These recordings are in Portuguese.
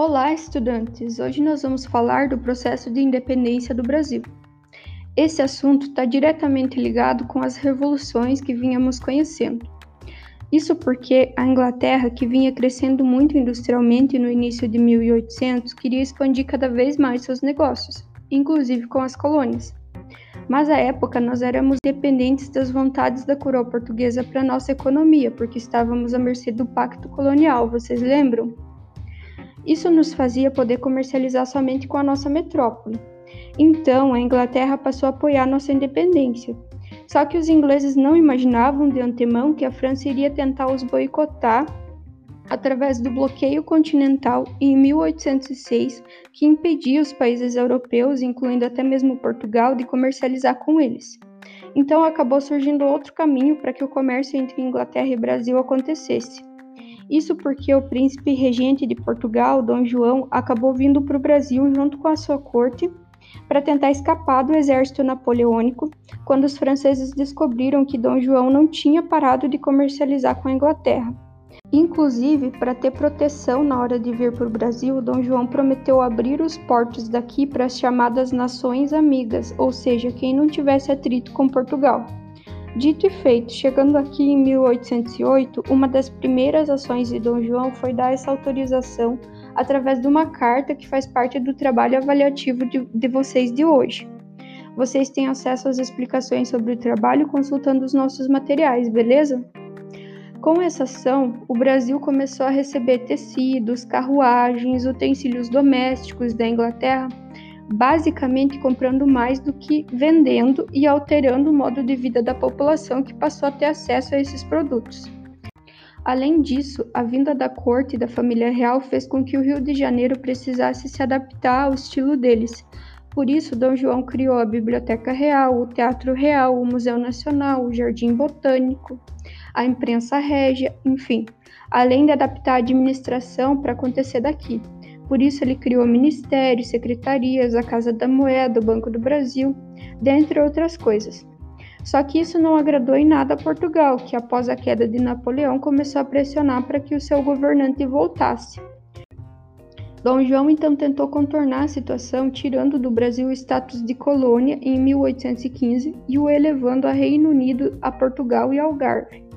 Olá, estudantes! Hoje nós vamos falar do processo de independência do Brasil. Esse assunto está diretamente ligado com as revoluções que vínhamos conhecendo. Isso porque a Inglaterra, que vinha crescendo muito industrialmente no início de 1800, queria expandir cada vez mais seus negócios, inclusive com as colônias. Mas à época nós éramos dependentes das vontades da coroa portuguesa para nossa economia, porque estávamos à mercê do pacto colonial, vocês lembram? Isso nos fazia poder comercializar somente com a nossa metrópole. Então, a Inglaterra passou a apoiar nossa independência. Só que os ingleses não imaginavam de antemão que a França iria tentar os boicotar através do bloqueio continental em 1806, que impedia os países europeus, incluindo até mesmo Portugal, de comercializar com eles. Então acabou surgindo outro caminho para que o comércio entre Inglaterra e Brasil acontecesse. Isso porque o príncipe regente de Portugal, Dom João, acabou vindo para o Brasil junto com a sua corte para tentar escapar do exército napoleônico quando os franceses descobriram que Dom João não tinha parado de comercializar com a Inglaterra. Inclusive, para ter proteção na hora de vir para o Brasil, Dom João prometeu abrir os portos daqui para as chamadas nações amigas, ou seja, quem não tivesse atrito com Portugal. Dito e feito, chegando aqui em 1808, uma das primeiras ações de Dom João foi dar essa autorização através de uma carta que faz parte do trabalho avaliativo de, de vocês de hoje. Vocês têm acesso às explicações sobre o trabalho consultando os nossos materiais, beleza? Com essa ação, o Brasil começou a receber tecidos, carruagens, utensílios domésticos da Inglaterra basicamente comprando mais do que vendendo e alterando o modo de vida da população que passou a ter acesso a esses produtos. Além disso, a vinda da corte e da família real fez com que o Rio de Janeiro precisasse se adaptar ao estilo deles. Por isso, Dom João criou a Biblioteca Real, o Teatro Real, o Museu Nacional, o Jardim Botânico, a imprensa régia, enfim, além de adaptar a administração para acontecer daqui. Por isso, ele criou ministérios, secretarias, a Casa da Moeda, o Banco do Brasil, dentre outras coisas. Só que isso não agradou em nada a Portugal, que após a queda de Napoleão começou a pressionar para que o seu governante voltasse. Dom João então tentou contornar a situação, tirando do Brasil o status de colônia em 1815 e o elevando a Reino Unido, a Portugal e Algarve.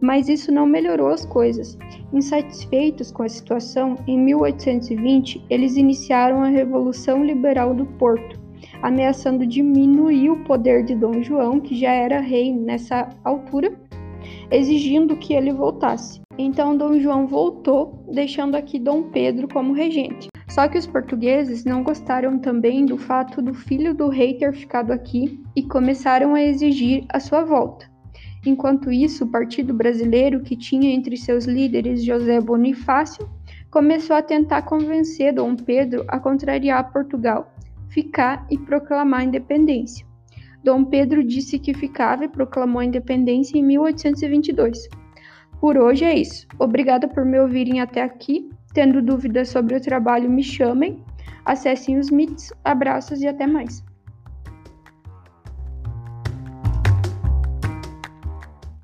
Mas isso não melhorou as coisas. Insatisfeitos com a situação, em 1820 eles iniciaram a Revolução Liberal do Porto, ameaçando diminuir o poder de Dom João, que já era rei nessa altura, exigindo que ele voltasse. Então Dom João voltou, deixando aqui Dom Pedro como regente. Só que os portugueses não gostaram também do fato do filho do rei ter ficado aqui e começaram a exigir a sua volta. Enquanto isso, o Partido Brasileiro, que tinha entre seus líderes José Bonifácio, começou a tentar convencer Dom Pedro a contrariar Portugal, ficar e proclamar a independência. Dom Pedro disse que ficava e proclamou a independência em 1822. Por hoje é isso. Obrigada por me ouvirem até aqui. Tendo dúvidas sobre o trabalho, me chamem. Acessem os MITs. Abraços e até mais.